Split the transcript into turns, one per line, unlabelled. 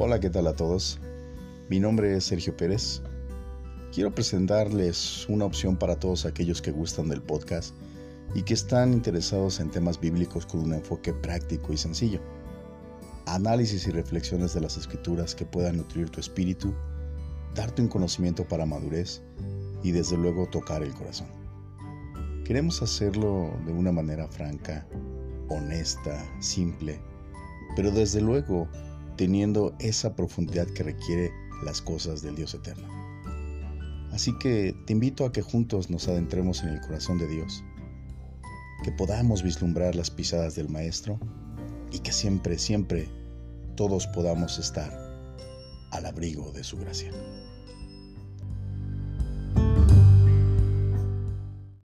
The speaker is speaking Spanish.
Hola, ¿qué tal a todos? Mi nombre es Sergio Pérez. Quiero presentarles una opción para todos aquellos que gustan del podcast y que están interesados en temas bíblicos con un enfoque práctico y sencillo. Análisis y reflexiones de las escrituras que puedan nutrir tu espíritu, darte un conocimiento para madurez y desde luego tocar el corazón. Queremos hacerlo de una manera franca, honesta, simple, pero desde luego teniendo esa profundidad que requiere las cosas del Dios eterno. Así que te invito a que juntos nos adentremos en el corazón de Dios, que podamos vislumbrar las pisadas del Maestro y que siempre, siempre todos podamos estar al abrigo de su gracia.